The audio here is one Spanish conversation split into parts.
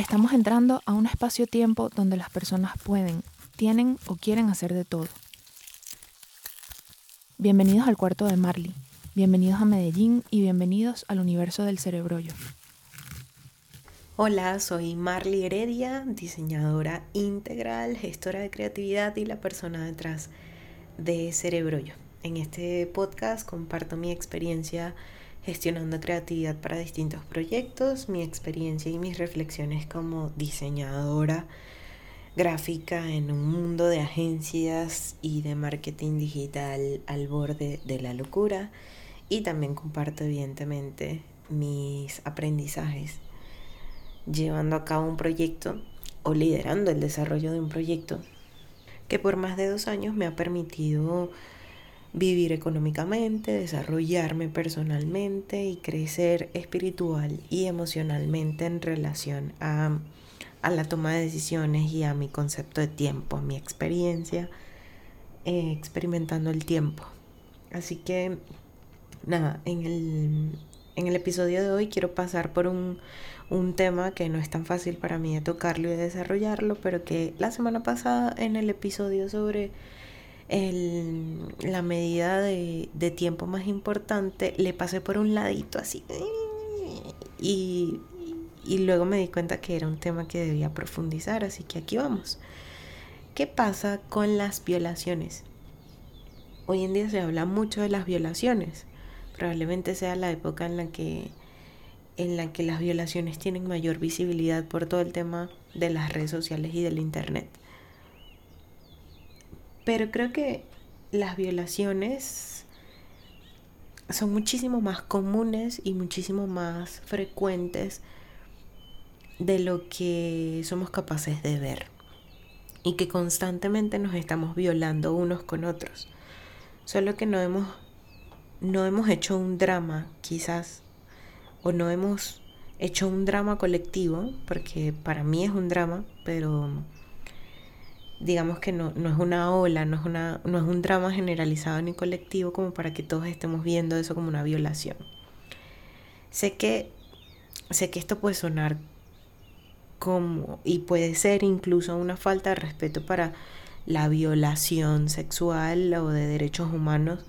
Estamos entrando a un espacio-tiempo donde las personas pueden, tienen o quieren hacer de todo. Bienvenidos al cuarto de Marley, bienvenidos a Medellín y bienvenidos al universo del cerebrollo. Hola, soy Marley Heredia, diseñadora integral, gestora de creatividad y la persona detrás de Cerebrollo. En este podcast comparto mi experiencia gestionando creatividad para distintos proyectos, mi experiencia y mis reflexiones como diseñadora gráfica en un mundo de agencias y de marketing digital al borde de la locura. Y también comparto evidentemente mis aprendizajes llevando a cabo un proyecto o liderando el desarrollo de un proyecto que por más de dos años me ha permitido vivir económicamente, desarrollarme personalmente y crecer espiritual y emocionalmente en relación a, la toma de decisiones y a mi concepto de tiempo, a mi experiencia eh, experimentando el tiempo. Así que nada, en el, en el episodio de hoy quiero pasar por un, un tema que no es tan fácil para mí de tocarlo y de desarrollarlo, pero que la semana pasada en el episodio sobre la medida de, tiempo más importante, le pasé por un ladito así. Y, y luego me di cuenta que era un tema que debía profundizar, así que aquí vamos. ¿Qué pasa con las violaciones? Hoy en día se habla mucho de las violaciones. Probablemente sea la época en la que en la que las violaciones tienen mayor visibilidad por todo el tema de las redes sociales y del internet. Pero creo que las violaciones son muchísimo más comunes y muchísimo más frecuentes de lo que somos capaces de ver. Y que constantemente nos estamos violando unos con otros. Solo que no hemos, no hemos hecho un drama, quizás, o no hemos hecho un drama colectivo, porque para mí es un drama, pero digamos que no, no es una ola, no es, una, no es un drama generalizado ni colectivo como para que todos estemos viendo eso como una violación. Sé que, sé que esto puede sonar como, y puede ser incluso una falta de respeto para la violación sexual o de derechos humanos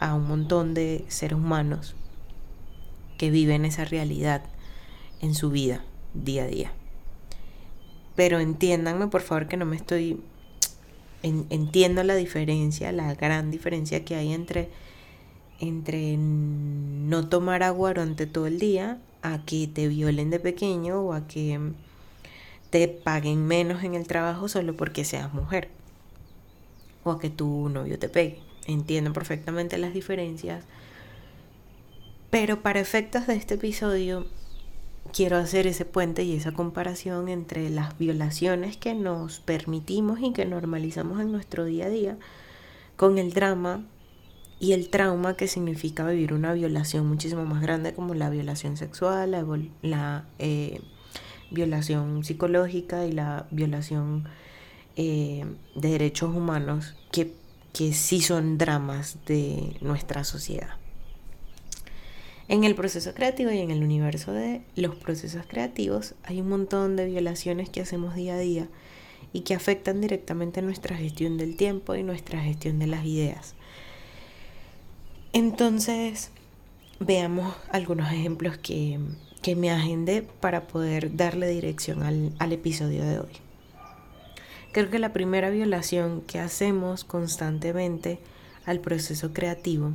a un montón de seres humanos que viven esa realidad en su vida día a día. Pero entiéndanme por favor que no me estoy entiendo la diferencia, la gran diferencia que hay entre, entre no tomar agua durante todo el día a que te violen de pequeño o a que te paguen menos en el trabajo solo porque seas mujer o a que tu novio te pegue. Entiendo perfectamente las diferencias, pero para efectos de este episodio quiero hacer ese puente y esa comparación entre las violaciones que nos permitimos y que normalizamos en nuestro día a día con el drama y el trauma que significa vivir una violación muchísimo más grande como la violación sexual, la, eh, violación psicológica y la violación eh, de derechos humanos que, que sí son dramas de nuestra sociedad. En el proceso creativo y en el universo de los procesos creativos hay un montón de violaciones que hacemos día a día y que afectan directamente nuestra gestión del tiempo y nuestra gestión de las ideas. Entonces, veamos algunos ejemplos que, me agendé para poder darle dirección al, al episodio de hoy. Creo que la primera violación que hacemos constantemente al proceso creativo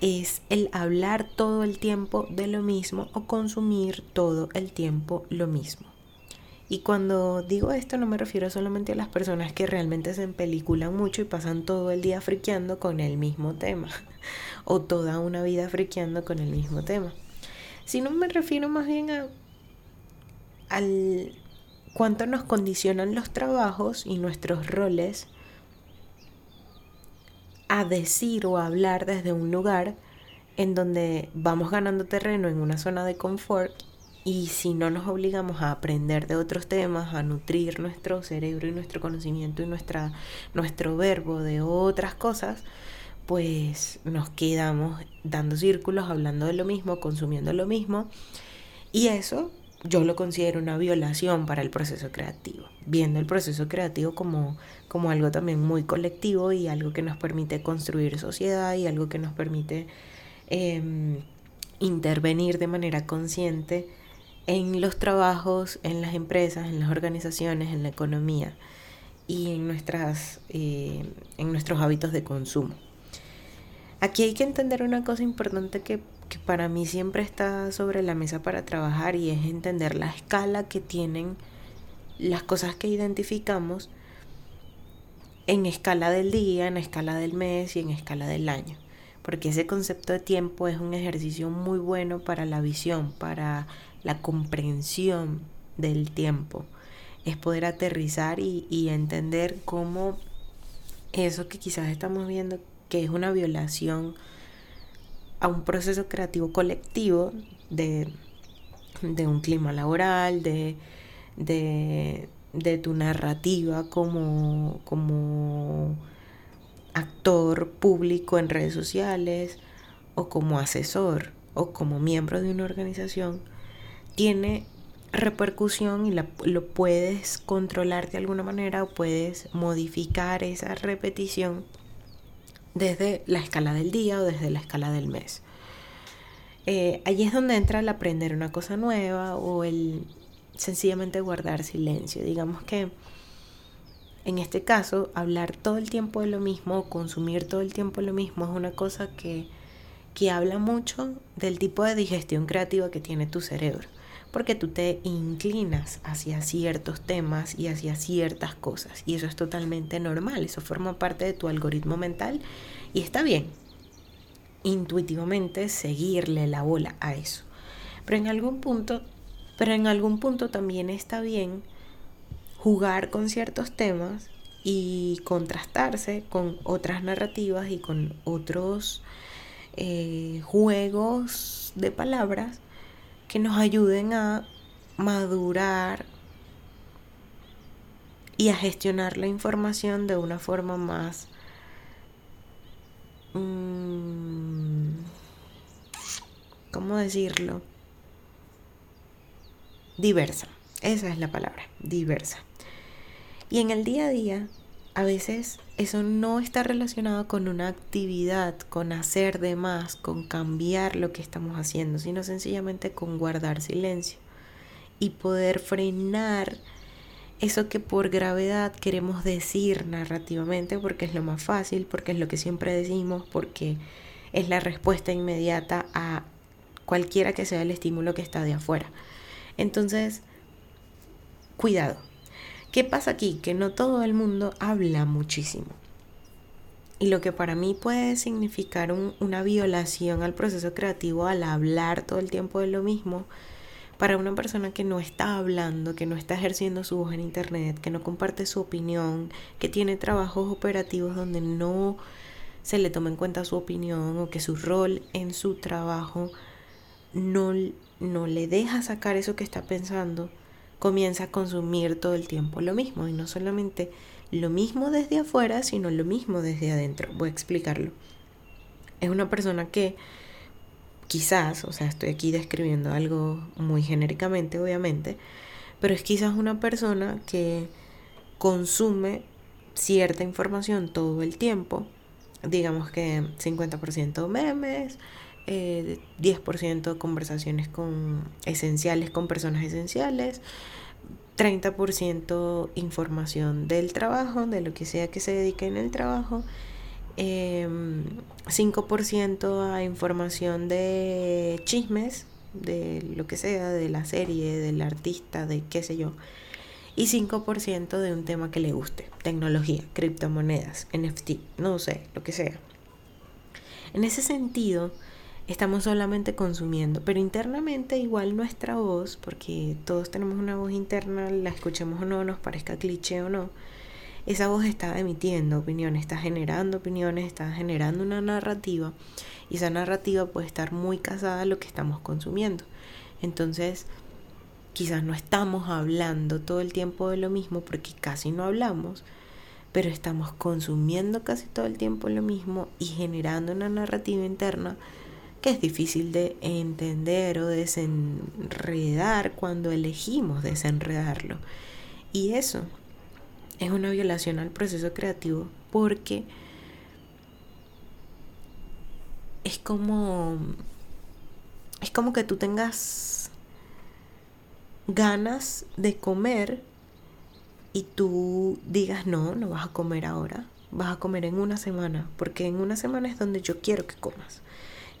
es el hablar todo el tiempo de lo mismo o consumir todo el tiempo lo mismo. Y cuando digo esto no me refiero solamente a las personas que realmente se empeliculan mucho y pasan todo el día friqueando con el mismo tema o toda una vida friqueando con el mismo tema, sino me refiero más bien a al cuánto nos condicionan los trabajos y nuestros roles a decir o a hablar desde un lugar en donde vamos ganando terreno en una zona de confort y si no nos obligamos a aprender de otros temas, a nutrir nuestro cerebro y nuestro conocimiento y nuestra, nuestro verbo de otras cosas, pues nos quedamos dando círculos, hablando de lo mismo, consumiendo lo mismo. Y eso yo lo considero una violación para el proceso creativo, viendo el proceso creativo como, como algo también muy colectivo y algo que nos permite construir sociedad y algo que nos permite em, intervenir de manera consciente en los trabajos, en las empresas, en las organizaciones, en la economía y en, nuestras, eh, en nuestros hábitos de consumo. Aquí hay que entender una cosa importante que que para mí siempre está sobre la mesa para trabajar y es entender la escala que tienen las cosas que identificamos en escala del día, en escala del mes y en escala del año. Porque ese concepto de tiempo es un ejercicio muy bueno para la visión, para la comprensión del tiempo. Es poder aterrizar y, y entender cómo eso que quizás estamos viendo, que es una violación a un proceso creativo colectivo de, un clima laboral, de, de, tu narrativa como, como actor público en redes sociales o como asesor o como miembro de una organización, tiene repercusión y lo puedes controlar de alguna manera o puedes modificar esa repetición desde la escala del día o desde la escala del mes. Eh, allí es donde entra el aprender una cosa nueva o el sencillamente guardar silencio. Digamos que en este caso, hablar todo el tiempo de lo mismo o consumir todo el tiempo lo mismo es una cosa que, que habla mucho del tipo de digestión creativa que tiene tu cerebro porque tú te inclinas hacia ciertos temas y hacia ciertas cosas. Y eso es totalmente normal, eso forma parte de tu algoritmo mental y está bien intuitivamente seguirle la bola a eso. Pero en algún punto, pero en algún punto también está bien jugar con ciertos temas y contrastarse con otras narrativas y con otros eh, juegos de palabras que nos ayuden a madurar y a gestionar la información de una forma más mm, ¿cómo decirlo? diversa. Esa es la palabra, diversa. Y en el día a día a veces eso no está relacionado con una actividad, con hacer de más, con cambiar lo que estamos haciendo, sino sencillamente con guardar silencio y poder frenar eso que por gravedad queremos decir narrativamente, porque es lo más fácil, porque es lo que siempre decimos, porque es la respuesta inmediata a cualquiera que sea el estímulo que está de afuera. Entonces, cuidado ¿Qué pasa aquí? Que no todo el mundo habla muchísimo. Y lo que para mí puede significar una violación al proceso creativo al hablar todo el tiempo de lo mismo, para una persona que no está hablando, que no está ejerciendo su voz en Internet, que no comparte su opinión, que tiene trabajos operativos donde no se le toma en cuenta su opinión o que su rol en su trabajo no, no le deja sacar eso que está pensando, comienza a consumir todo el tiempo lo mismo. Y no solamente lo mismo desde afuera, sino lo mismo desde adentro. Voy a explicarlo. Es una persona que quizás, o sea, estoy aquí describiendo algo muy genéricamente, obviamente, pero es quizás una persona que consume cierta información todo el tiempo. Digamos que 50% memes, 10% eh, conversaciones con esenciales con personas esenciales, 30% información del trabajo, de lo que sea que se dedique en el trabajo, 5% em, a información de chismes, de lo que sea, de la serie, del artista, de qué sé yo, y 5% de un tema que le guste, tecnología, criptomonedas, NFT, no sé, lo que sea. En ese sentido, estamos solamente consumiendo, pero internamente igual nuestra voz, porque todos tenemos una voz interna, la escuchemos o no, nos parezca cliché o no, esa voz está emitiendo opiniones, está generando opiniones, está generando una narrativa y esa narrativa puede estar muy casada a lo que estamos consumiendo. Entonces, quizás no estamos hablando todo el tiempo de lo mismo porque casi no hablamos, pero estamos consumiendo casi todo el tiempo lo mismo y generando una narrativa interna que es difícil de entender o desenredar cuando elegimos desenredarlo. Y eso es una violación al proceso creativo porque es como es como que tú tengas ganas de comer y tú digas no, no vas a comer ahora, vas a comer en una semana, porque en una semana es donde yo quiero que comas.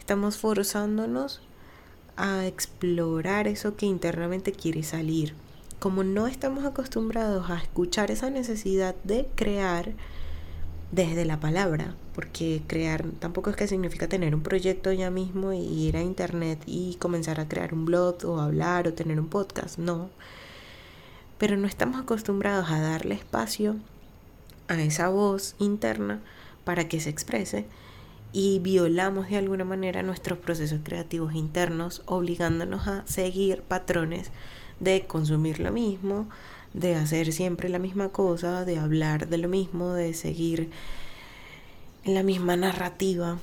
Estamos forzándonos a explorar eso que internamente quiere salir. Como no estamos acostumbrados a escuchar esa necesidad de crear desde la palabra, porque crear tampoco es que significa tener un proyecto ya mismo y ir a internet y comenzar a crear un blog o hablar o tener un podcast, no. Pero no estamos acostumbrados a darle espacio a esa voz interna para que se exprese y violamos de alguna manera nuestros procesos creativos internos, obligándonos a seguir patrones de consumir lo mismo, de hacer siempre la misma cosa, de hablar de lo mismo, de seguir la misma narrativa.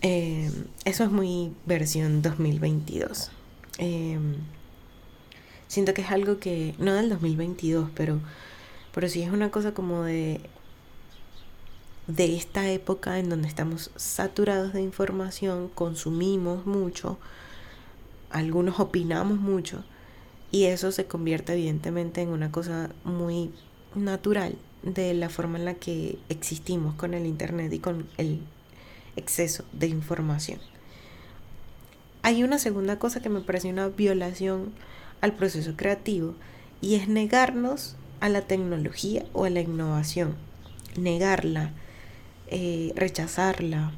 Eh, eso es muy versión 2022. Eh, siento que es algo que, no del 2022, pero, pero sí es una cosa como de de esta época en donde estamos saturados de información, consumimos mucho, algunos opinamos mucho y eso se convierte evidentemente en una cosa muy natural de la forma en la que existimos con el Internet y con el exceso de información. Hay una segunda cosa que me parece una violación al proceso creativo y es negarnos a la tecnología o a la innovación, negarla, eh, rechazarla.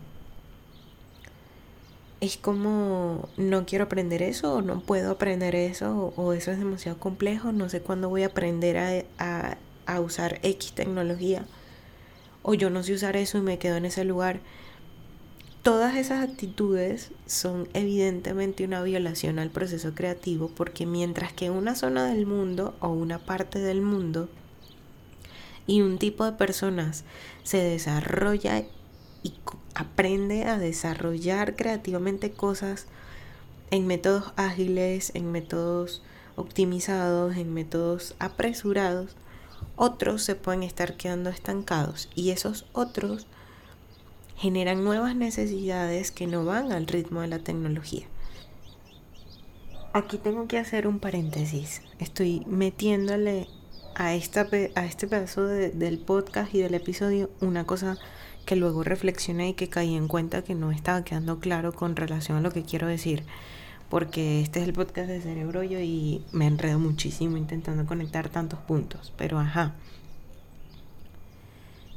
Es como, no quiero aprender eso, o no puedo aprender eso, o, eso es demasiado complejo, no sé cuándo voy a aprender a, a usar X tecnología, o yo no sé usar eso y me quedo en ese lugar. Todas esas actitudes son evidentemente una violación al proceso creativo porque mientras que una zona del mundo o una parte del mundo y un tipo de personas se desarrolla y aprende a desarrollar creativamente cosas en métodos ágiles, en métodos optimizados, en métodos apresurados, otros se pueden estar quedando estancados y esos otros generan nuevas necesidades que no van al ritmo de la tecnología. Aquí tengo que hacer un paréntesis. Estoy metiéndole a, esta, a este pedazo del podcast y del episodio una cosa que luego reflexioné y que caí en cuenta que no estaba quedando claro con relación a lo que quiero decir. Porque este es el podcast de Cerebro y me enredo muchísimo intentando conectar tantos puntos. Pero ajá.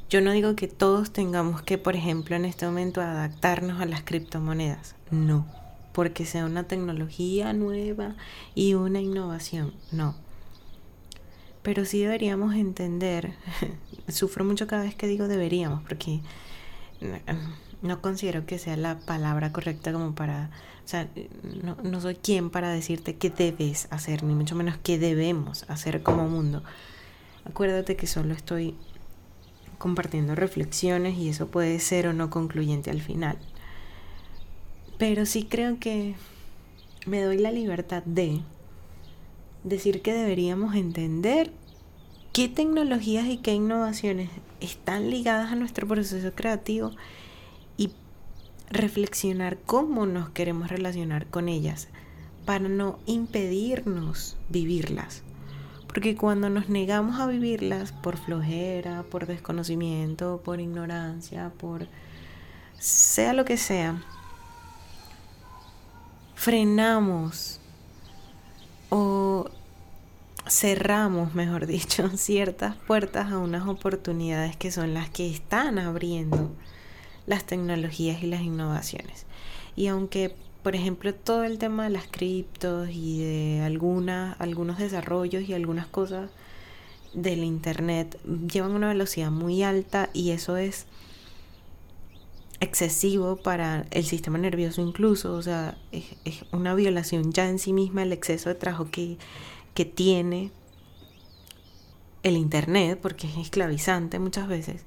Yo no digo que todos tengamos que, por ejemplo, en este momento adaptarnos a las criptomonedas. No. Porque sea una tecnología nueva y una innovación. No pero sí deberíamos entender, sufro mucho cada vez que digo deberíamos, porque no, considero que sea la palabra correcta como para, o sea, no, no soy quien para decirte qué debes hacer, ni mucho menos qué debemos hacer como mundo. Acuérdate que solo estoy compartiendo reflexiones y eso puede ser o no concluyente al final. Pero sí creo que me doy la libertad de decir que deberíamos entender qué tecnologías y qué innovaciones están ligadas a nuestro proceso creativo y reflexionar cómo nos queremos relacionar con ellas para no impedirnos vivirlas. Porque cuando nos negamos a vivirlas por flojera, por desconocimiento, por ignorancia, por sea lo que sea, frenamos o cerramos, mejor dicho, ciertas puertas a unas oportunidades que son las que están abriendo las tecnologías y las innovaciones. Y aunque, por ejemplo, todo el tema de las criptos y de algunas, algunos desarrollos y algunas cosas del Internet llevan una velocidad muy alta y eso es excesivo para el sistema nervioso incluso, o sea, es, una violación ya en sí misma el exceso de trabajo que que tiene el Internet, porque es esclavizante muchas veces,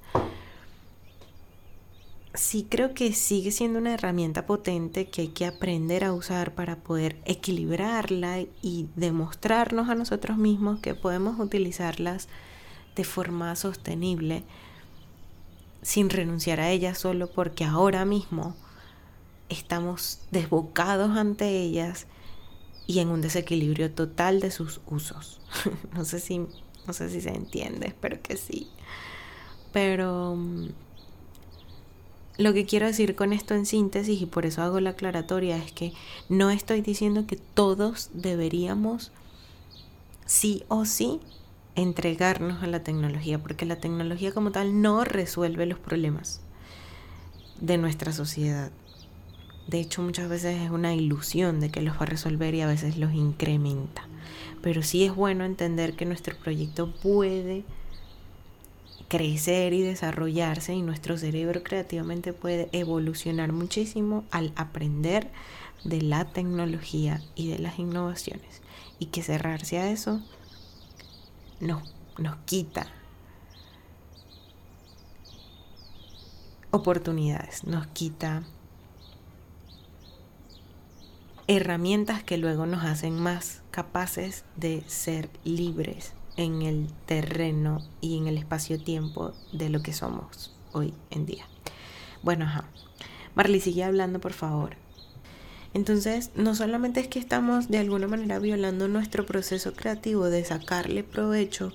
sí creo que sigue siendo una herramienta potente que hay que aprender a usar para poder equilibrarla y demostrarnos a nosotros mismos que podemos utilizarlas de forma sostenible sin renunciar a ellas solo porque ahora mismo estamos desbocados ante ellas y en un desequilibrio total de sus usos. no sé si no sé si se entiende, espero que sí. Pero mm, lo que quiero decir con esto en síntesis, y por eso hago la aclaratoria, es que no estoy diciendo que todos deberíamos sí o sí entregarnos a la tecnología, porque la tecnología como tal no resuelve los problemas de nuestra sociedad. De hecho, muchas veces es una ilusión de que los va a resolver y a veces los incrementa. Pero sí es bueno entender que nuestro proyecto puede crecer y desarrollarse y nuestro cerebro creativamente puede evolucionar muchísimo al aprender de la tecnología y de las innovaciones. Y que cerrarse a eso nos, nos quita oportunidades, nos quita herramientas que luego nos hacen más capaces de ser libres en el terreno y en el espacio-tiempo de lo que somos hoy en día. Bueno, ajá. Marley, sigue hablando, por favor. Entonces, no solamente es que estamos de alguna manera violando nuestro proceso creativo de sacarle provecho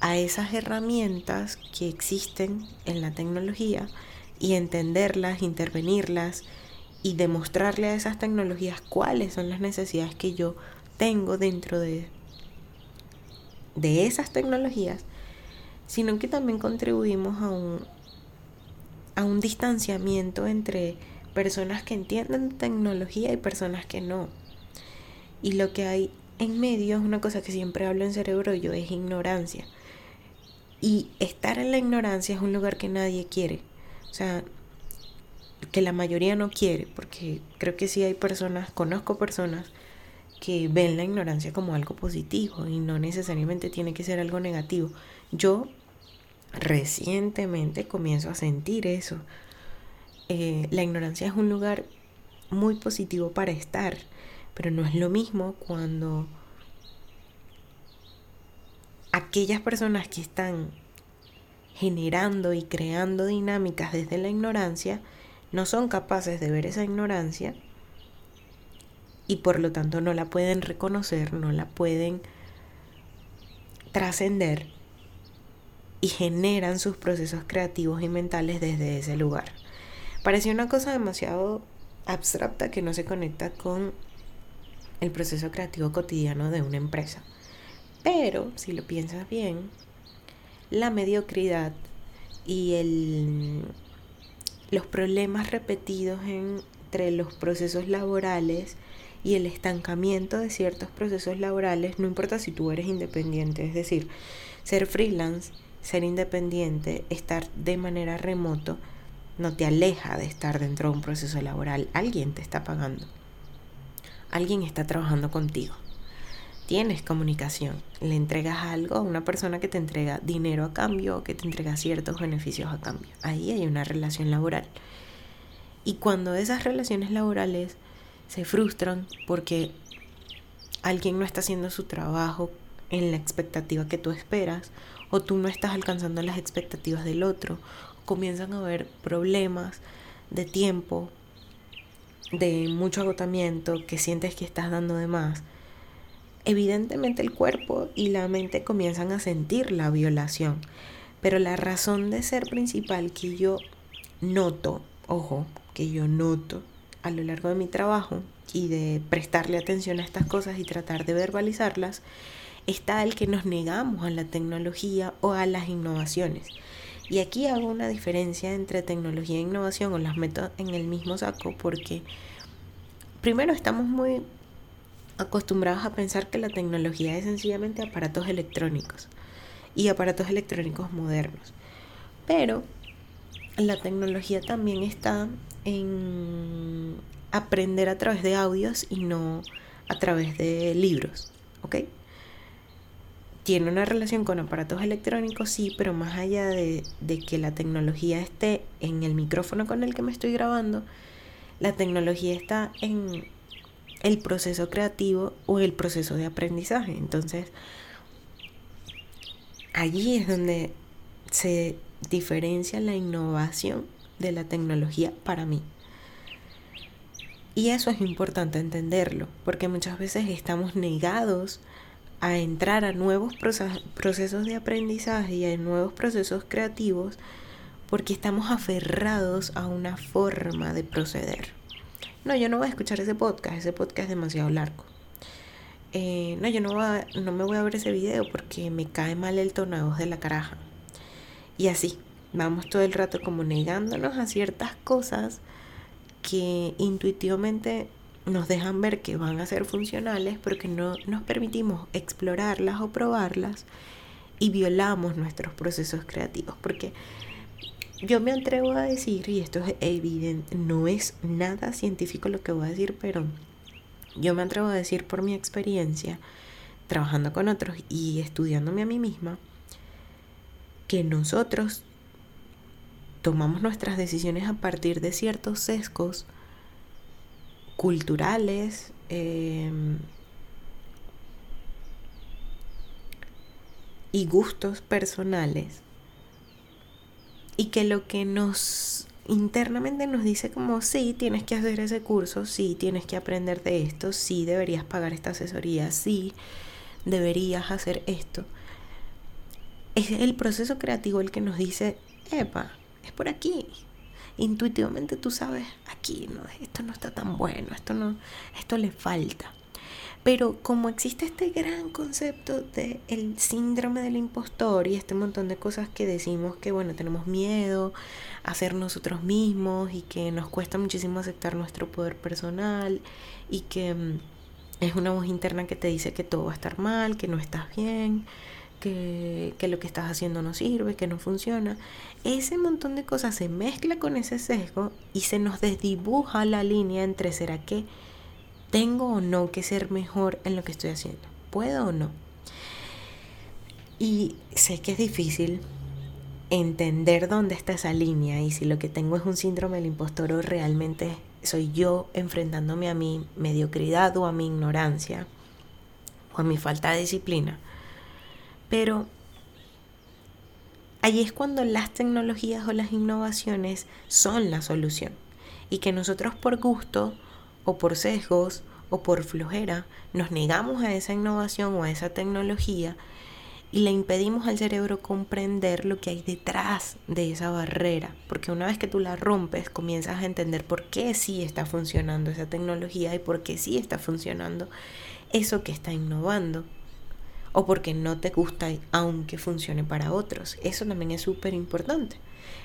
a esas herramientas que existen en la tecnología y entenderlas, intervenirlas y demostrarle a esas tecnologías cuáles son las necesidades que yo tengo dentro de de esas tecnologías, sino que también contribuimos a un, a un distanciamiento entre personas que entienden tecnología y personas que no. Y lo que hay en medio es una cosa que siempre hablo en cerebro yo, es ignorancia. Y estar en la ignorancia es un lugar que nadie quiere. O sea, que la mayoría no quiere, porque creo que sí hay personas, conozco personas que ven la ignorancia como algo positivo y no necesariamente tiene que ser algo negativo. Yo recientemente comienzo a sentir eso. Eh, la ignorancia es un lugar muy positivo para estar, pero no es lo mismo cuando aquellas personas que están generando y creando dinámicas desde la ignorancia no son capaces de ver esa ignorancia y por lo tanto no la pueden reconocer, no la pueden trascender y generan sus procesos creativos y mentales desde ese lugar. Parece una cosa demasiado abstracta que no se conecta con el proceso creativo cotidiano de una empresa. Pero, si lo piensas bien, la mediocridad y los problemas repetidos entre los procesos laborales y el estancamiento de ciertos procesos laborales, no importa si tú eres independiente, es decir, ser freelance, ser independiente, estar de manera remoto, no te aleja de estar dentro de un proceso laboral. Alguien te está pagando. Alguien está trabajando contigo. Tienes comunicación. Le entregas algo a una persona que te entrega dinero a cambio o que te entrega ciertos beneficios a cambio. Ahí hay una relación laboral. Y cuando esas relaciones laborales se frustran porque alguien no está haciendo su trabajo en la expectativa que tú esperas o tú no estás alcanzando las expectativas del otro. Comienzan a haber problemas de tiempo, de mucho agotamiento, que sientes que estás dando de más. Evidentemente el cuerpo y la mente comienzan a sentir la violación, pero la razón de ser principal que yo noto, ojo, que yo noto a lo largo de mi trabajo y de prestarle atención a estas cosas y tratar de verbalizarlas, está el que nos negamos a la tecnología o a las innovaciones. Y aquí hago una diferencia entre tecnología e innovación o las meto en el mismo saco porque primero estamos muy acostumbrados a pensar que la tecnología es sencillamente aparatos electrónicos y aparatos electrónicos modernos. Pero la tecnología también está en aprender a través de audios y no a través de libros, ¿ok? Tiene una relación con aparatos electrónicos, sí, pero más allá de, que la tecnología esté en el micrófono con el que me estoy grabando, la tecnología está en el proceso creativo o el proceso de aprendizaje. Entonces, allí es donde se diferencia la innovación de la tecnología para mí. Y eso es importante entenderlo, porque muchas veces estamos negados a entrar a nuevos procesos de aprendizaje y a nuevos procesos creativos porque estamos aferrados a una forma de proceder. No, yo no voy a escuchar ese podcast, ese podcast es demasiado largo. Eh, no, yo no, no me voy a ver ese video porque me cae mal el tono de voz de la caraja. Y así, vamos todo el rato como negándonos a ciertas cosas que intuitivamente nos dejan ver que van a ser funcionales, pero que no nos permitimos explorarlas o probarlas y violamos nuestros procesos creativos. Porque yo me atrevo a decir, y esto es evidente, no es nada científico lo que voy a decir, pero yo me atrevo a decir por mi experiencia, trabajando con otros y estudiándome a mí misma, que nosotros tomamos nuestras decisiones a partir de ciertos sesgos culturales, em, y gustos personales y que lo que nos internamente nos dice como sí, tienes que hacer ese curso, sí, tienes que aprender de esto, sí, deberías pagar esta asesoría, sí, deberías hacer esto. Es el proceso creativo el que nos dice, epa, es por aquí, intuitivamente tú sabes, aquí no, esto no está tan bueno, esto no, esto le falta. Pero como existe este gran concepto de el síndrome del impostor y este montón de cosas que decimos que bueno, tenemos miedo a ser nosotros mismos y que nos cuesta muchísimo aceptar nuestro poder personal y que mm, es una voz interna que te dice que todo va a estar mal, que no estás bien, que, lo que estás haciendo no sirve, que no funciona. Ese montón de cosas se mezcla con ese sesgo y se nos desdibuja la línea entre será que tengo o no que ser mejor en lo que estoy haciendo, puedo o no. Y sé que es difícil entender dónde está esa línea y si lo que tengo es un síndrome del impostor o realmente soy yo enfrentándome a mi mediocridad o a mi ignorancia o a mi falta de disciplina. Pero ahí es cuando las tecnologías o las innovaciones son la solución. Y que nosotros por gusto o por sesgos o por flojera nos negamos a esa innovación o a esa tecnología y le impedimos al cerebro comprender lo que hay detrás de esa barrera. Porque una vez que tú la rompes, comienzas a entender por qué sí está funcionando esa tecnología y por qué sí está funcionando eso que está innovando o porque no te gusta aunque funcione para otros. Eso también es súper importante.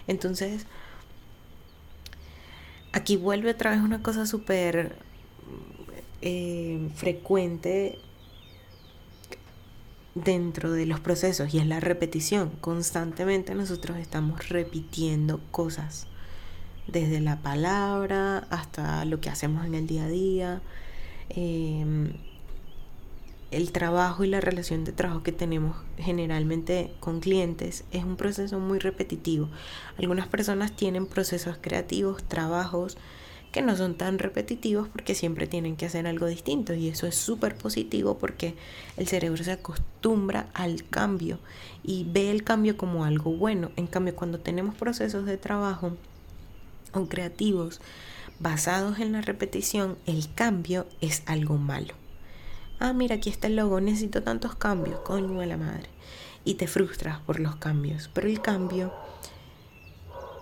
Entonces, aquí vuelve otra vez una cosa súper eh, frecuente dentro de los procesos y es la repetición. Constantemente nosotros estamos repitiendo cosas, desde la palabra hasta lo que hacemos en el día a día. Em, el trabajo y la relación de trabajo que tenemos generalmente con clientes es un proceso muy repetitivo. Algunas personas tienen procesos creativos, trabajos que no son tan repetitivos porque siempre tienen que hacer algo distinto y eso es súper positivo porque el cerebro se acostumbra al cambio y ve el cambio como algo bueno. En cambio, cuando tenemos procesos de trabajo o creativos basados en la repetición, el cambio es algo malo ah, mira, aquí está el logo, necesito tantos cambios, coño de la madre. Y te frustras por los cambios, pero el cambio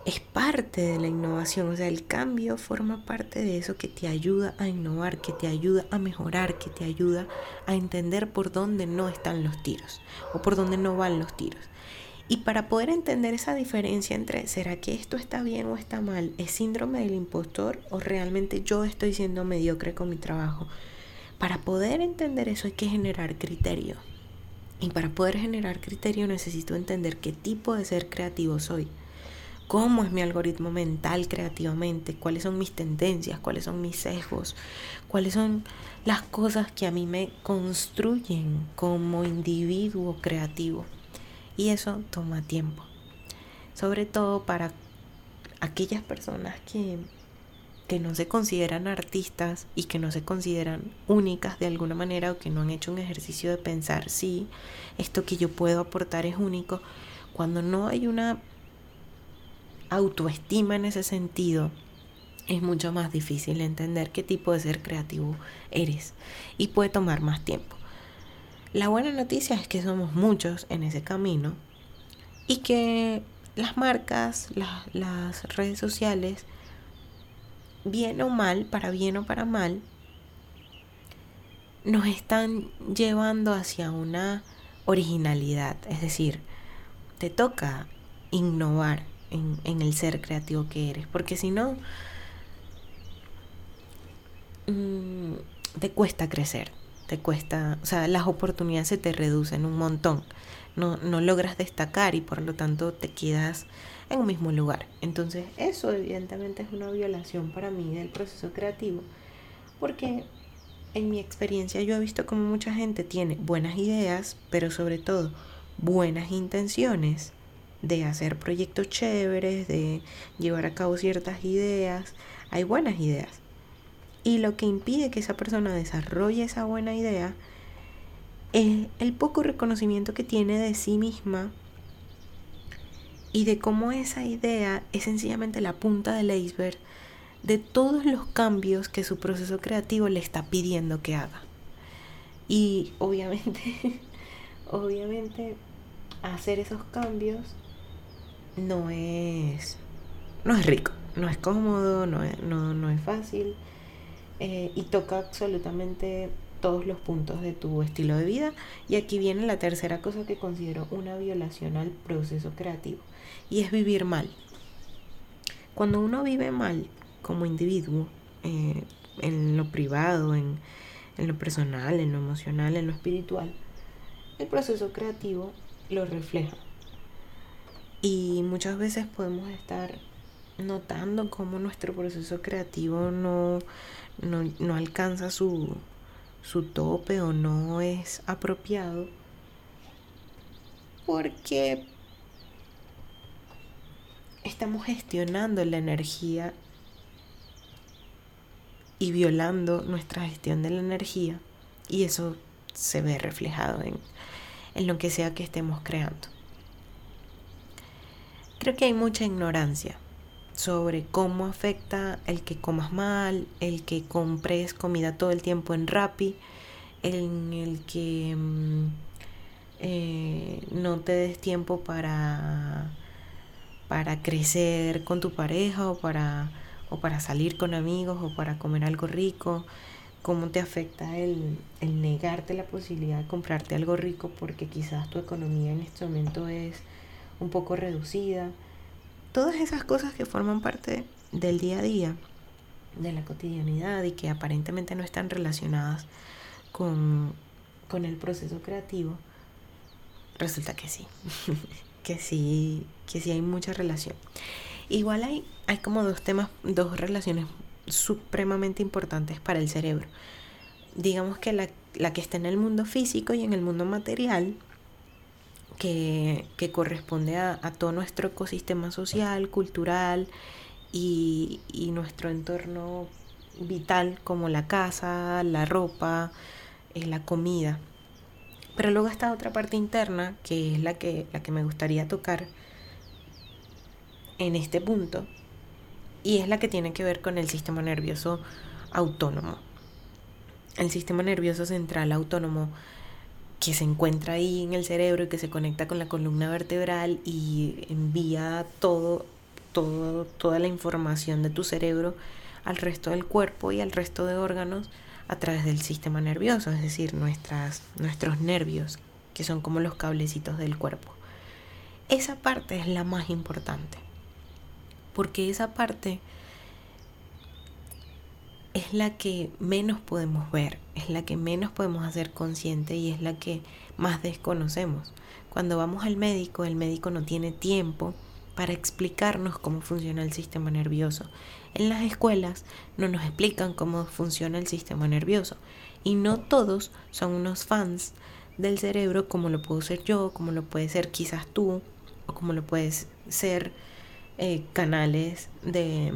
es parte de la innovación, o sea, el cambio forma parte de eso que te ayuda a innovar, que te ayuda a mejorar, que te ayuda a entender por dónde no están los tiros o por dónde no van los tiros. Y para poder entender esa diferencia entre ¿será que esto está bien o está mal? ¿Es síndrome del impostor o realmente yo estoy siendo mediocre con mi trabajo? Para poder entender eso hay que generar criterio. Y para poder generar criterio necesito entender qué tipo de ser creativo soy. cómo es mi algoritmo mental creativamente, cuáles son mis tendencias, cuáles son mis sesgos, cuáles son las cosas que a mí me construyen como individuo creativo. Y eso toma tiempo. Sobre todo para aquellas personas que, que no se consideran artistas y que no se consideran únicas de alguna manera o que no han hecho un ejercicio de pensar si esto que yo puedo aportar es único. Cuando no hay una autoestima en ese sentido, es mucho más difícil entender qué tipo de ser creativo eres y puede tomar más tiempo. La buena noticia es que somos muchos en ese camino y que las marcas, las redes sociales, bien o mal, para bien o para mal, nos están llevando hacia una originalidad. Es decir, te toca innovar, en, el ser creativo que eres. Porque si no, mm, te cuesta crecer, te cuesta, o sea, las oportunidades se te reducen un montón. No, no logras destacar y por lo tanto te quedas en un mismo lugar. Entonces, eso evidentemente es una violación para mí del proceso creativo. Porque en mi experiencia yo he visto como mucha gente tiene buenas ideas, pero sobre todo buenas intenciones de hacer proyectos chéveres, de llevar a cabo ciertas ideas. Hay buenas ideas. Y lo que impide que esa persona desarrolle esa buena idea es el poco reconocimiento que tiene de sí misma y de cómo esa idea es sencillamente la punta del iceberg de todos los cambios que su proceso creativo le está pidiendo que haga. Y obviamente, obviamente hacer esos cambios no es, no es rico, no es cómodo, no es, no, es fácil eh, y toca absolutamente todos los puntos de tu estilo de vida. Y aquí viene la tercera cosa que considero una violación al proceso creativo y es vivir mal. Cuando uno vive mal como individuo, eh, en lo privado, en, en lo personal, en lo emocional, en lo espiritual, el proceso creativo lo refleja. Y muchas veces podemos estar notando cómo nuestro proceso creativo no, no, alcanza su, su tope o no es apropiado porque estamos gestionando la energía y violando nuestra gestión de la energía y eso se ve reflejado en, en lo que sea que estemos creando. Creo que hay mucha ignorancia sobre cómo afecta el que comas mal, el que compres comida todo el tiempo en Rappi, en el que mm, eh, no te des tiempo para, para crecer con tu pareja o para, o para salir con amigos o para comer algo rico, cómo te afecta el, negarte la posibilidad de comprarte algo rico porque quizás tu economía en este momento es un poco reducida. Todas esas cosas que forman parte del día a día, de la cotidianidad y que aparentemente no están relacionadas con, con el proceso creativo, resulta que sí, que sí, que sí hay mucha relación. Igual hay, hay como dos temas, dos relaciones supremamente importantes para el cerebro. Digamos que la, la que está en el mundo físico y en el mundo material que, corresponde a, todo nuestro ecosistema social, cultural y, nuestro entorno vital como la casa, la ropa, eh, la comida. Pero luego está otra parte interna que es la que, la que me gustaría tocar en este punto y es la que tiene que ver con el sistema nervioso autónomo. El sistema nervioso central autónomo que se encuentra ahí en el cerebro y que se conecta con la columna vertebral y envía todo, todo, toda la información de tu cerebro al resto del cuerpo y al resto de órganos a través del sistema nervioso, es decir, nuestras, nuestros nervios, que son como los cablecitos del cuerpo. Esa parte es la más importante, porque esa parte es la que menos podemos ver, es la que menos podemos hacer consciente y es la que más desconocemos. Cuando vamos al médico, el médico no tiene tiempo para explicarnos cómo funciona el sistema nervioso. En las escuelas no nos explican cómo funciona el sistema nervioso y no todos son unos fans del cerebro como lo puedo ser yo, como lo puede ser quizás tú o como lo puedes ser eh, canales de,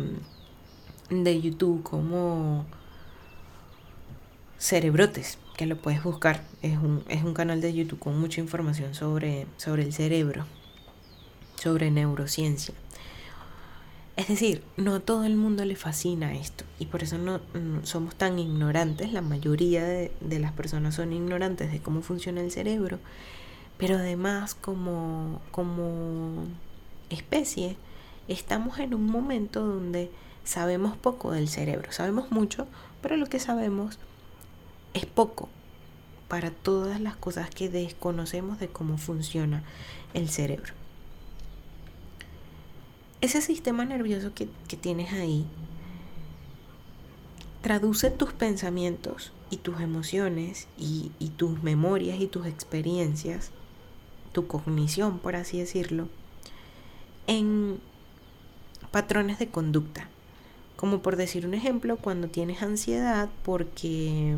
de YouTube como Cerebrotes, que lo puedes buscar. Es un, es un canal de YouTube con mucha información sobre, sobre el cerebro sobre neurociencia. Es decir, no a todo el mundo le fascina esto y por eso no, somos tan ignorantes, la mayoría de, las personas son ignorantes de cómo funciona el cerebro, pero además como, como especie estamos en un momento donde sabemos poco del cerebro, sabemos mucho, pero lo que sabemos es poco para todas las cosas que desconocemos de cómo funciona el cerebro ese sistema nervioso que, tienes ahí traduce tus pensamientos y tus emociones y, y, tus memorias y tus experiencias, tu cognición, por así decirlo, en patrones de conducta. Como por decir un ejemplo, cuando tienes ansiedad porque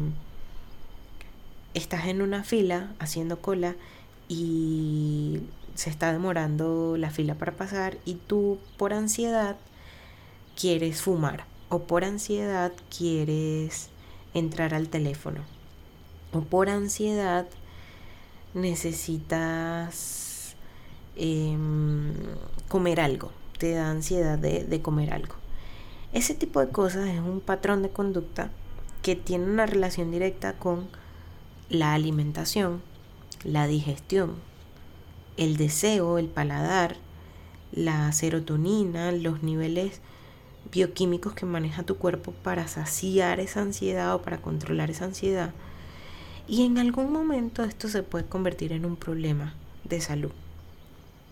estás en una fila haciendo cola y se está demorando la fila para pasar y tú por ansiedad quieres fumar o por ansiedad quieres entrar al teléfono o por ansiedad necesitas em, comer algo, te da ansiedad de, de comer algo. Ese tipo de cosas es un patrón de conducta que tiene una relación directa con la alimentación, la digestión, el deseo, el paladar, la serotonina, los niveles bioquímicos que maneja tu cuerpo para saciar esa ansiedad o para controlar esa ansiedad. Y en algún momento esto se puede convertir en un problema de salud.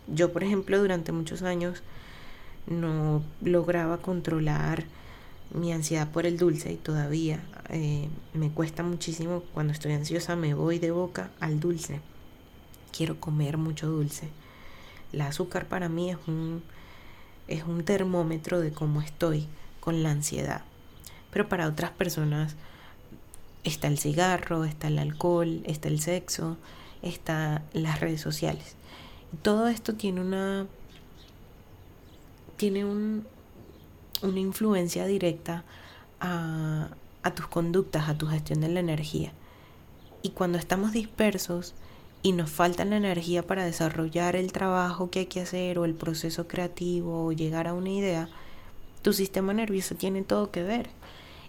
Yo, por ejemplo, durante muchos años no lograba controlar mi ansiedad por el dulce y todavía eh, me cuesta muchísimo cuando estoy ansiosa me voy de boca al dulce quiero comer mucho dulce. El azúcar para mí es un, es un termómetro de cómo estoy con la ansiedad. Pero para otras personas está el cigarro, está el alcohol, está el sexo, está las redes sociales. todo esto tiene una tiene un, una influencia directa a, a tus conductas, a tu gestión de la energía. Y cuando estamos dispersos, y nos falta la energía para desarrollar el trabajo que hay que hacer o el proceso creativo o llegar a una idea, tu sistema nervioso tiene todo que ver.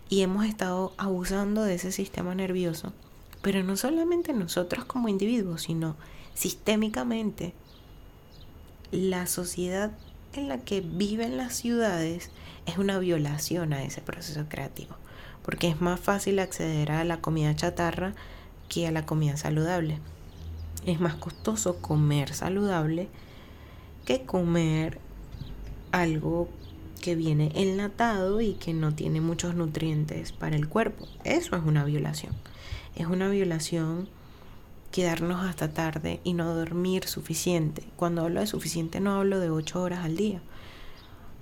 Y hemos estado abusando de ese sistema nervioso, pero no solamente nosotros como individuos, sino sistémicamente. La sociedad en la que viven las ciudades es una violación a ese proceso creativo, porque es más fácil acceder a la comida chatarra que a la comida saludable es más costoso comer saludable que comer algo que viene enlatado y que no tiene muchos nutrientes para el cuerpo. Eso es una violación. Es una violación quedarnos hasta tarde y no dormir suficiente. Cuando hablo de suficiente no hablo de ocho horas al día.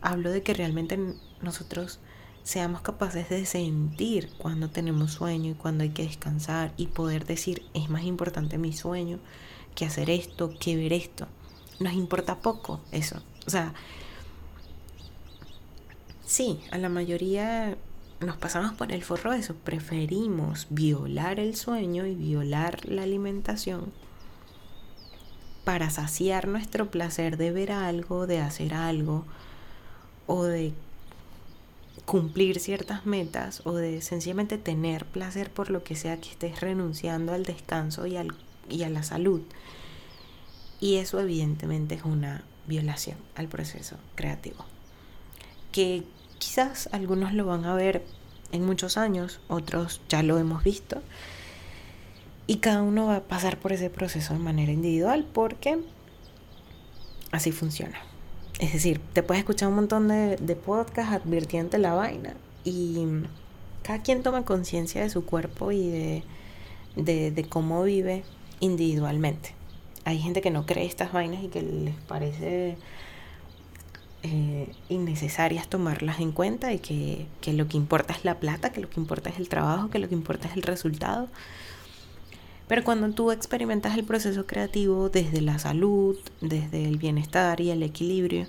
Hablo de que realmente nosotros seamos capaces de sentir cuando tenemos sueño y cuando hay que descansar y poder decir es más importante mi sueño que hacer esto, que ver esto. Nos importa poco eso. O sea, sí, a la mayoría nos pasamos por el forro de eso. Preferimos violar el sueño y violar la alimentación para saciar nuestro placer de ver algo, de hacer algo o de cumplir ciertas metas o de sencillamente tener placer por lo que sea que estés renunciando al descanso y, al, y a la salud. Y eso evidentemente es una violación al proceso creativo. Que quizás algunos lo van a ver en muchos años, otros ya lo hemos visto. Y cada uno va a pasar por ese proceso de manera individual porque así funciona. Es decir, te puedes escuchar un montón de, de podcasts advirtiendo la vaina y cada quien toma conciencia de su cuerpo y de, de, cómo vive individualmente. Hay gente que no cree estas vainas y que les parece eh, innecesarias tomarlas en cuenta y que, que lo que importa es la plata, que lo que importa es el trabajo, que lo que importa es el resultado. Pero cuando tú experimentas el proceso creativo desde la salud, desde el bienestar y el equilibrio,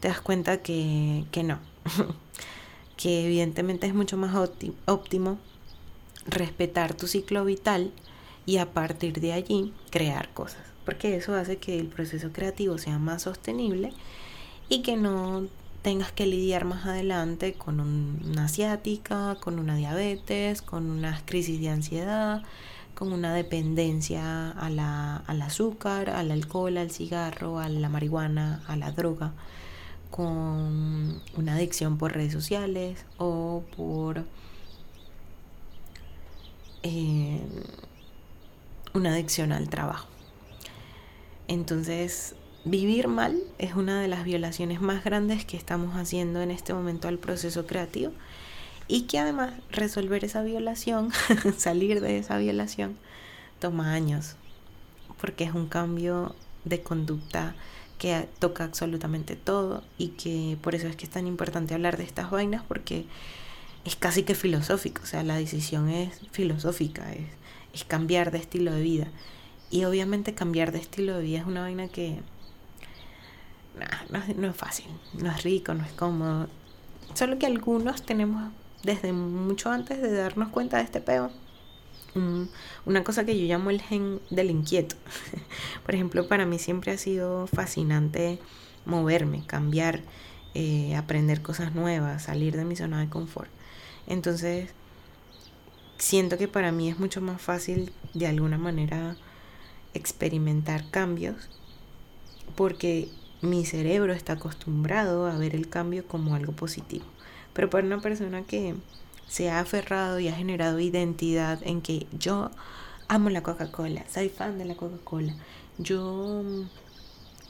te das cuenta que, que no, que evidentemente es mucho más óptimo respetar tu ciclo vital y a partir de allí crear cosas, porque eso hace que el proceso creativo sea más sostenible y que no tengas que lidiar más adelante con una asiática, con una diabetes, con unas crisis de ansiedad, con una dependencia a la, al azúcar, al alcohol, al cigarro, a la marihuana, a la droga, con una adicción por redes sociales o por eh, una adicción al trabajo. Entonces, vivir mal es una de las violaciones más grandes que estamos haciendo en este momento al proceso creativo y que además resolver esa violación, salir de esa violación, toma años porque es un cambio de conducta que toca absolutamente todo y que por eso es que es tan importante hablar de estas vainas porque es casi que filosófico, o sea, la decisión es filosófica, es, es cambiar de estilo de vida. Y obviamente cambiar de estilo de vida es una vaina que no, es fácil, no es rico, no es cómodo. Solo que algunos tenemos desde mucho antes de darnos cuenta de este peo. una cosa que yo llamo el gen del inquieto. Por ejemplo, para mí siempre ha sido fascinante moverme, cambiar, eh, aprender cosas nuevas, salir de mi zona de confort. Entonces, siento que para mí es mucho más fácil de alguna manera experimentar cambios porque mi cerebro está acostumbrado a ver el cambio como algo positivo. Pero para una persona que se ha aferrado y ha generado identidad en que yo amo la Coca-Cola, soy fan de la Coca-Cola, yo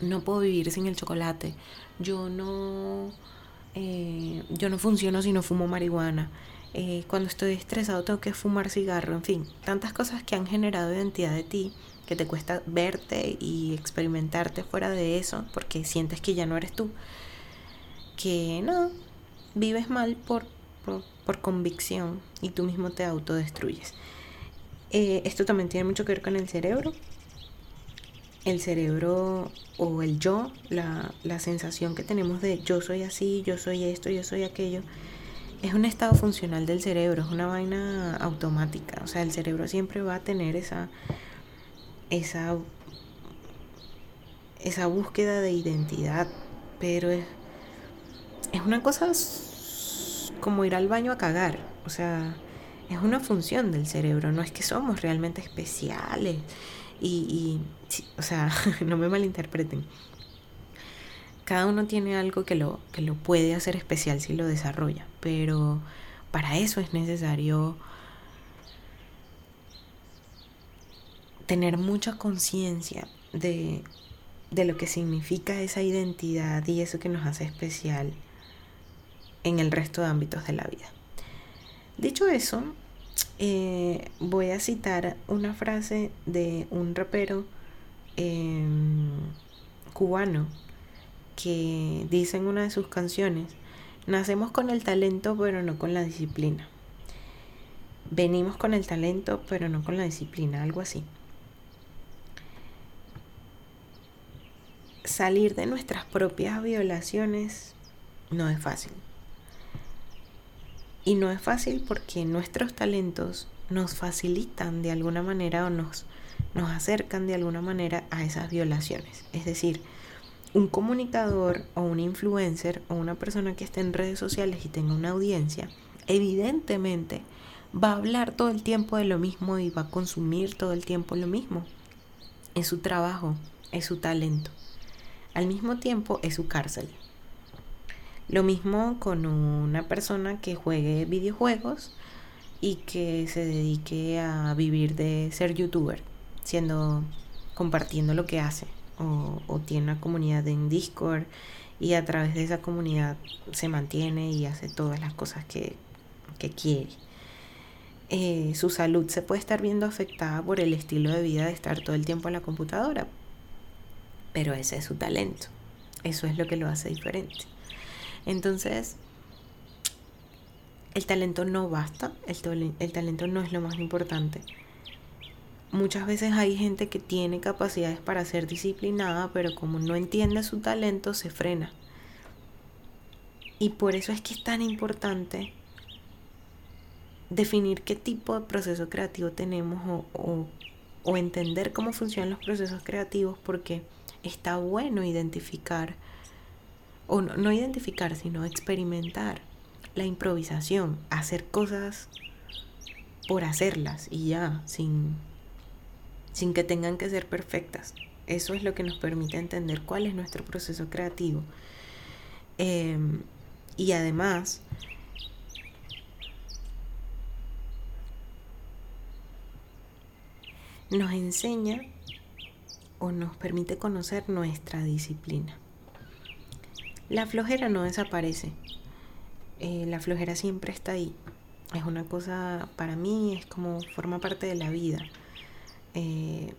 no puedo vivir sin el chocolate, yo no, eh, yo no funciono si no fumo marihuana, eh, cuando estoy estresado tengo que fumar cigarro, en fin, tantas cosas que han generado identidad de ti que te cuesta verte y experimentarte fuera de eso porque sientes que ya no eres tú. Que no, vives mal por, por, convicción y tú mismo te autodestruyes. Eh, esto también tiene mucho que ver con el cerebro. El cerebro o el yo, la, la sensación que tenemos de yo soy así, yo soy esto, yo soy aquello, es un estado funcional del cerebro, es una vaina automática. O sea, el cerebro siempre va a tener esa esa, esa búsqueda de identidad, pero es, es una cosa como ir al baño a cagar, o sea, es una función del cerebro, no es que somos realmente especiales y, o sea, no me malinterpreten. Cada uno tiene algo que lo, que lo puede hacer especial si lo desarrolla, pero para eso es necesario tener mucha conciencia de, lo que significa esa identidad y eso que nos hace especial en el resto de ámbitos de la vida. Dicho eso, eh, voy a citar una frase de un rapero em, cubano que dice en una de sus canciones, nacemos con el talento pero no con la disciplina. Venimos con el talento pero no con la disciplina, algo así. salir de nuestras propias violaciones no es fácil. Y no es fácil porque nuestros talentos nos facilitan de alguna manera o nos, nos acercan de alguna manera a esas violaciones. Es decir, un comunicador o un influencer o una persona que esté en redes sociales y tenga una audiencia, evidentemente va a hablar todo el tiempo de lo mismo y va a consumir todo el tiempo lo mismo. Es su trabajo, es su talento al mismo tiempo es su cárcel. Lo mismo con una persona que juegue videojuegos y que se dedique a vivir de ser youtuber, siendo compartiendo lo que hace o, tiene una comunidad en Discord y a través de esa comunidad se mantiene y hace todas las cosas que, quiere. Eh, su salud se puede estar viendo afectada por el estilo de vida de estar todo el tiempo en la computadora, pero ese es su talento. Eso es lo que lo hace diferente. Entonces, el talento no basta, el, talento no es lo más importante. Muchas veces hay gente que tiene capacidades para ser disciplinada, pero como no entiende su talento, se frena. Y por eso es que es tan importante definir qué tipo de proceso creativo tenemos o entender cómo funcionan los procesos creativos, porque está bueno identificar, o no, no identificar, sino experimentar la improvisación, hacer cosas por hacerlas y ya, sin, sin que tengan que ser perfectas. Eso es lo que nos permite entender cuál es nuestro proceso creativo. Em, y además, nos enseña o nos permite conocer nuestra disciplina. La flojera no desaparece, eh, la flojera siempre está ahí. Es una cosa, para mí, es como forma parte de la vida. Eh,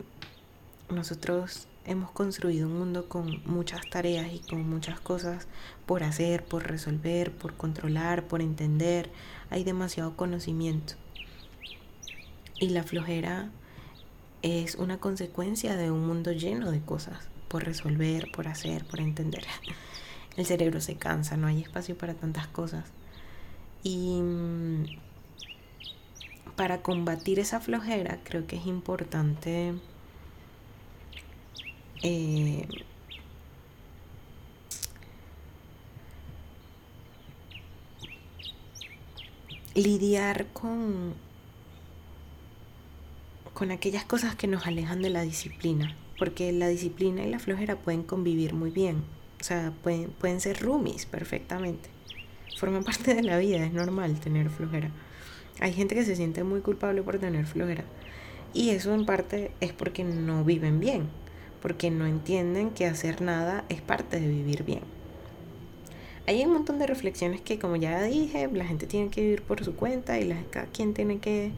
nosotros hemos construido un mundo con muchas tareas y con muchas cosas por hacer, por resolver, por controlar, por entender. Hay demasiado conocimiento. Y la flojera es una consecuencia de un mundo lleno de cosas por resolver, por hacer, por entender. El cerebro se cansa, no hay espacio para tantas cosas. Y mm, para combatir esa flojera creo que es importante eh, lidiar con con aquellas cosas que nos alejan de la disciplina, porque la disciplina y la flojera pueden convivir muy bien, sea, pueden, pueden ser roomies perfectamente. Forma parte de la vida, es normal tener flojera. Hay gente que se siente muy culpable por tener flojera. Y eso en parte es porque no viven bien, porque no entienden que hacer nada es parte de vivir bien. Hay un montón de reflexiones que, como ya dije, la gente tiene que vivir por su cuenta y la, cada quien tiene que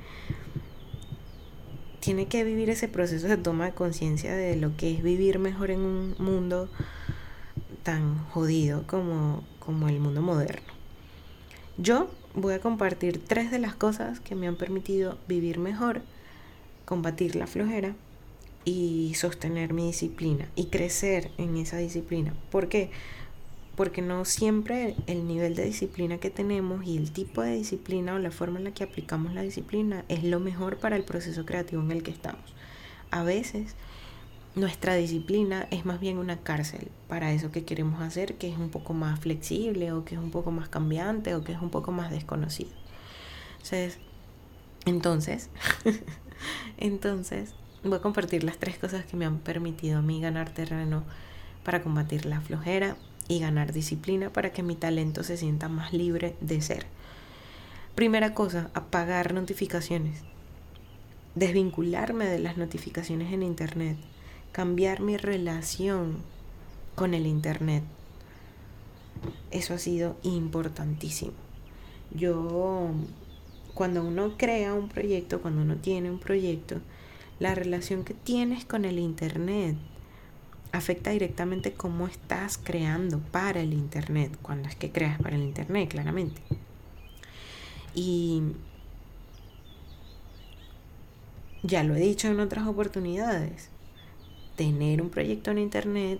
tiene que vivir ese proceso de toma de conciencia de lo que es vivir mejor en un mundo tan jodido como, como el mundo moderno. Yo voy a compartir tres de las cosas que me han permitido vivir mejor, combatir la flojera y sostener mi disciplina y crecer en esa disciplina. ¿Por qué? porque no siempre el nivel de disciplina que tenemos y el tipo de disciplina o la forma en la que aplicamos la disciplina es lo mejor para el proceso creativo en el que estamos. A veces nuestra disciplina es más bien una cárcel para eso que queremos hacer, que es un poco más flexible o que es un poco más cambiante o que es un poco más desconocido. Entonces, entonces, voy a compartir las tres cosas que me han permitido a mí ganar terreno para combatir la flojera, y ganar disciplina para que mi talento se sienta más libre de ser. Primera cosa, apagar notificaciones. Desvincularme de las notificaciones en Internet. Cambiar mi relación con el Internet. Eso ha sido importantísimo. Yo, cuando uno crea un proyecto, cuando uno tiene un proyecto, la relación que tienes con el Internet afecta directamente cómo estás creando para el Internet, cuando es que creas para el Internet, claramente. Y ya lo he dicho en otras oportunidades, tener un proyecto en Internet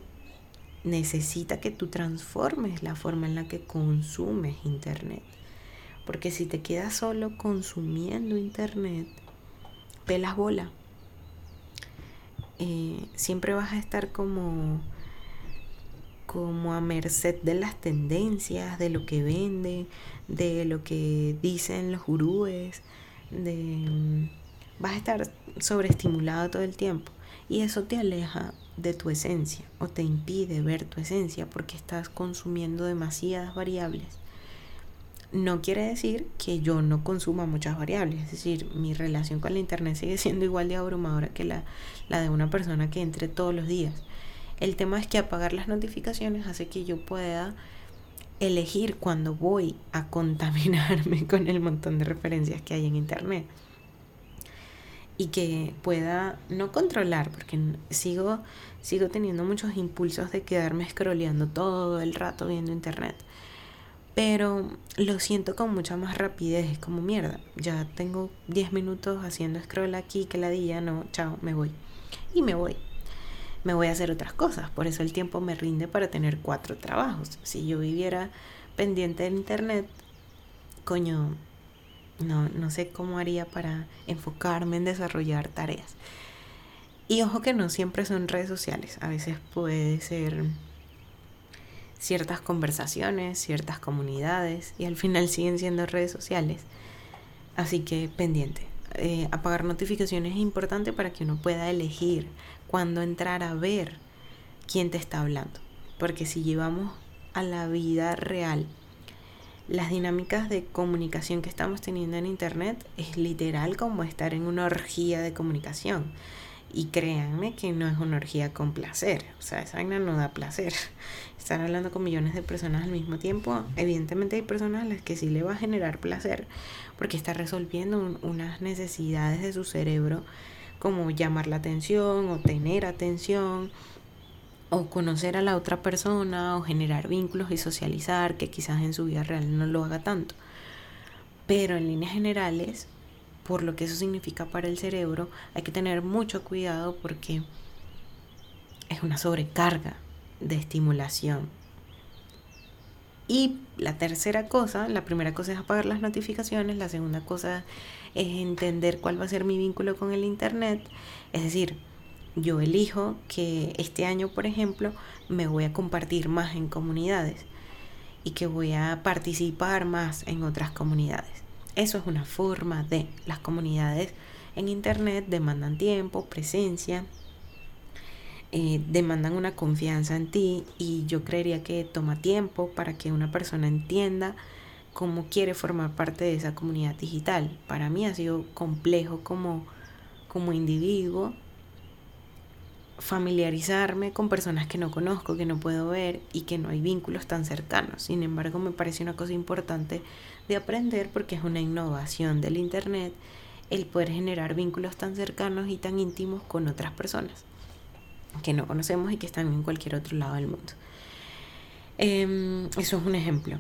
necesita que tú transformes la forma en la que consumes Internet. Porque si te quedas solo consumiendo Internet, pelas bola eh, siempre vas a estar como como a merced de las tendencias, de lo que vende, de lo que dicen los gurúes, de vas a estar sobreestimulado todo el tiempo y eso te aleja de tu esencia o te impide ver tu esencia porque estás consumiendo demasiadas variables no quiere decir que yo no consuma muchas variables, es decir, mi relación con la Internet sigue siendo igual de abrumadora que la, la de una persona que entre todos los días. El tema es que apagar las notificaciones hace que yo pueda elegir cuando voy a contaminarme con el montón de referencias que hay en Internet. Y que pueda no controlar, porque sigo, sigo teniendo muchos impulsos de quedarme scrolleando todo el rato viendo Internet pero lo siento con mucha más rapidez, es como mierda, ya tengo 10 minutos haciendo scroll aquí, que la día, no, chao, me voy. Y me voy. Me voy a hacer otras cosas, por eso el tiempo me rinde para tener cuatro trabajos. Si yo viviera pendiente del internet, coño, no, no sé cómo haría para enfocarme en desarrollar tareas. Y ojo que no siempre son redes sociales, a veces puede ser ciertas conversaciones, ciertas comunidades y al final siguen siendo redes sociales. Así que pendiente. Eh, apagar notificaciones es importante para que uno pueda elegir cuándo entrar a ver quién te está hablando. Porque si llevamos a la vida real las dinámicas de comunicación que estamos teniendo en Internet, es literal como estar en una orgía de comunicación. Y créanme que no es una orgía con placer. O sea, esa vaina no da placer. Estar hablando con millones de personas al mismo tiempo, evidentemente hay personas a las que sí le va a generar placer porque está resolviendo unas necesidades de su cerebro como llamar la atención o tener atención o conocer a la otra persona o generar vínculos y socializar que quizás en su vida real no lo haga tanto. Pero en líneas generales, por lo que eso significa para el cerebro, hay que tener mucho cuidado porque es una sobrecarga de estimulación. Y la tercera cosa, la primera cosa es apagar las notificaciones, la segunda cosa es entender cuál va a ser mi vínculo con el Internet. Es decir, yo elijo que este año, por ejemplo, me voy a compartir más en comunidades y que voy a participar más en otras comunidades. Eso es una forma de las comunidades en Internet demandan tiempo, presencia, eh, demandan una confianza en ti y yo creería que toma tiempo para que una persona entienda cómo quiere formar parte de esa comunidad digital. Para mí ha sido complejo como, como individuo familiarizarme con personas que no conozco, que no puedo ver y que no hay vínculos tan cercanos. Sin embargo, me parece una cosa importante de aprender porque es una innovación del Internet el poder generar vínculos tan cercanos y tan íntimos con otras personas que no conocemos y que están en cualquier otro lado del mundo. Em, eso es un ejemplo.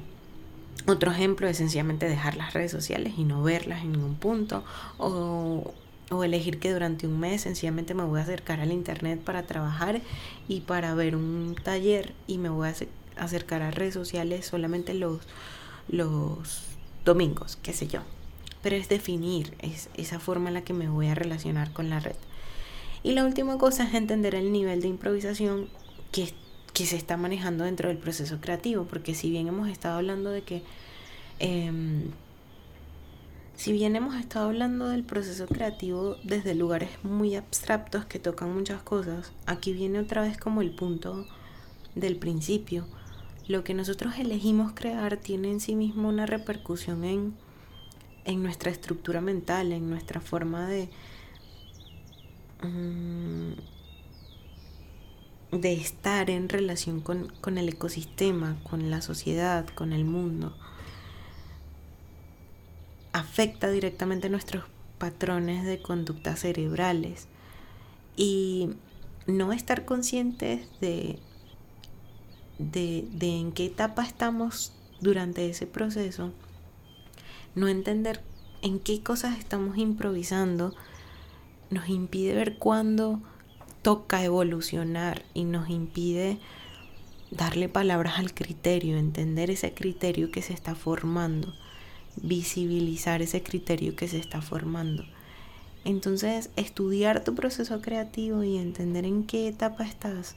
Otro ejemplo es sencillamente dejar las redes sociales y no verlas en ningún punto o, o elegir que durante un mes sencillamente me voy a acercar al internet para trabajar y para ver un taller y me voy a acercar a redes sociales solamente los, los domingos, qué sé yo. Pero es definir es esa forma en la que me voy a relacionar con la red. Y la última cosa es entender el nivel de improvisación que, que se está manejando dentro del proceso creativo, porque si bien hemos estado hablando de que... Em, si bien hemos estado hablando del proceso creativo desde lugares muy abstractos que tocan muchas cosas, aquí viene otra vez como el punto del principio, lo que nosotros elegimos crear tiene en sí mismo una repercusión en, en nuestra estructura mental, en nuestra forma de, mm, de estar en relación con, con el ecosistema, con la sociedad, con el mundo. Afecta directamente nuestros patrones de conducta cerebrales. Y no estar conscientes de de, en qué etapa estamos durante ese proceso, no entender en qué cosas estamos improvisando, nos impide ver cuándo toca evolucionar y nos impide darle palabras al criterio, entender ese criterio que se está formando, visibilizar ese criterio que se está formando. Entonces, estudiar tu proceso creativo y entender en qué etapa estás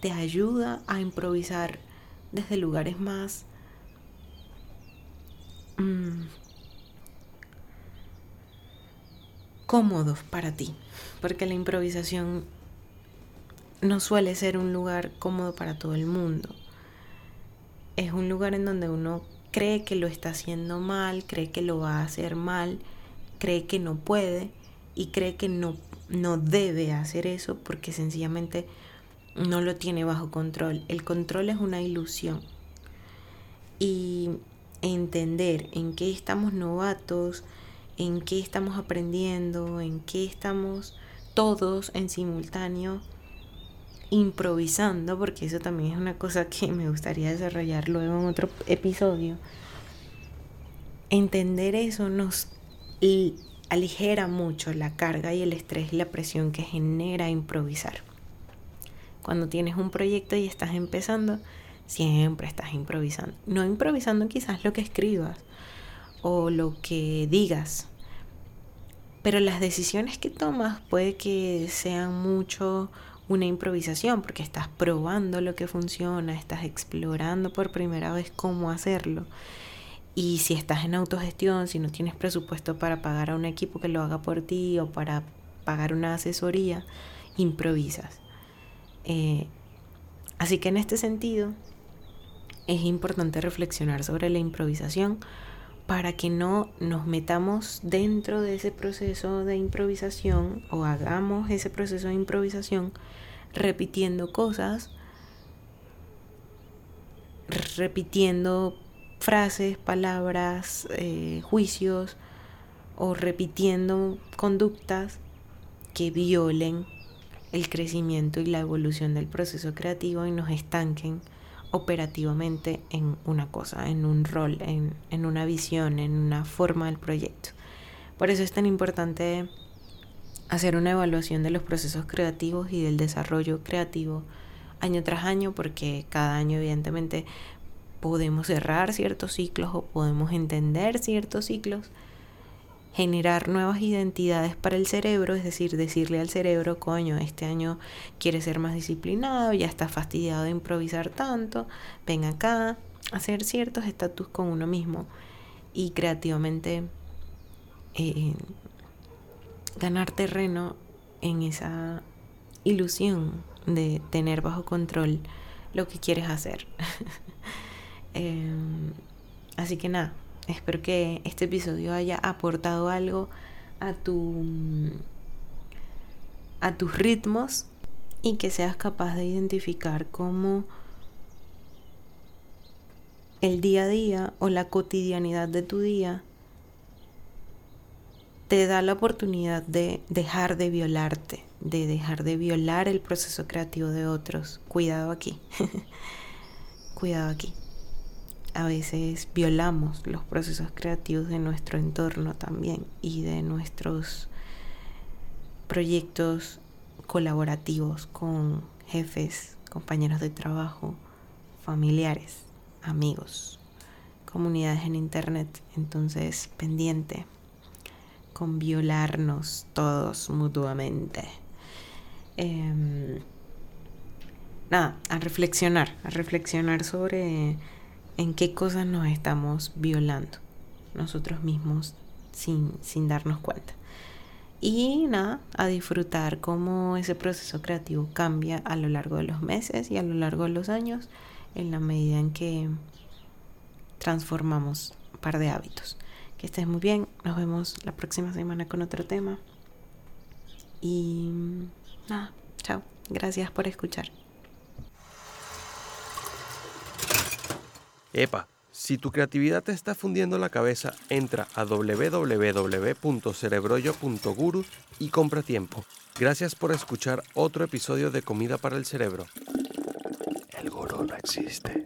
te ayuda a improvisar desde lugares más mm, cómodos para ti, porque la improvisación no suele ser un lugar cómodo para todo el mundo. Es un lugar en donde uno cree que lo está haciendo mal, cree que lo va a hacer mal, cree que no puede y cree que no, no debe hacer eso porque sencillamente no lo tiene bajo control. El control es una ilusión. Y entender en qué estamos novatos, en qué estamos aprendiendo, en qué estamos todos en simultáneo, improvisando, porque eso también es una cosa que me gustaría desarrollar luego en otro episodio, entender eso nos aligera mucho la carga y el estrés y la presión que genera improvisar. Cuando tienes un proyecto y estás empezando, siempre estás improvisando. No improvisando quizás lo que escribas o lo que digas, pero las decisiones que tomas puede que sean mucho una improvisación porque estás probando lo que funciona, estás explorando por primera vez cómo hacerlo. Y si estás en autogestión, si no tienes presupuesto para pagar a un equipo que lo haga por ti o para pagar una asesoría, improvisas. Eh, así que en este sentido es importante reflexionar sobre la improvisación para que no nos metamos dentro de ese proceso de improvisación o hagamos ese proceso de improvisación repitiendo cosas, repitiendo frases, palabras, eh, juicios o repitiendo conductas que violen el crecimiento y la evolución del proceso creativo y nos estanquen operativamente en una cosa, en un rol, en, en una visión, en una forma del proyecto. Por eso es tan importante hacer una evaluación de los procesos creativos y del desarrollo creativo año tras año, porque cada año evidentemente podemos cerrar ciertos ciclos o podemos entender ciertos ciclos generar nuevas identidades para el cerebro, es decir, decirle al cerebro, coño, este año quiere ser más disciplinado, ya está fastidiado de improvisar tanto, ven acá, hacer ciertos estatus con uno mismo y creativamente eh, ganar terreno en esa ilusión de tener bajo control lo que quieres hacer. Em, así que nada, Espero que este episodio haya aportado algo a tu a tus ritmos y que seas capaz de identificar cómo el día a día o la cotidianidad de tu día te da la oportunidad de dejar de violarte, de dejar de violar el proceso creativo de otros. Cuidado aquí. Cuidado aquí a veces violamos los procesos creativos de nuestro entorno también y de nuestros proyectos colaborativos con jefes, compañeros de trabajo, familiares, amigos, comunidades en internet. Entonces, pendiente con violarnos todos mutuamente. Em, nada, a reflexionar, a reflexionar sobre en qué cosas nos estamos violando nosotros mismos sin, sin darnos cuenta. Y nada, a disfrutar cómo ese proceso creativo cambia a lo largo de los meses y a lo largo de los años en la medida en que transformamos un par de hábitos. Que estés muy bien, nos vemos la próxima semana con otro tema. Y nada, chao, gracias por escuchar. Epa, si tu creatividad te está fundiendo la cabeza, entra a www.cerebroyo.guru y compra tiempo. Gracias por escuchar otro episodio de Comida para el Cerebro. El gurú no existe.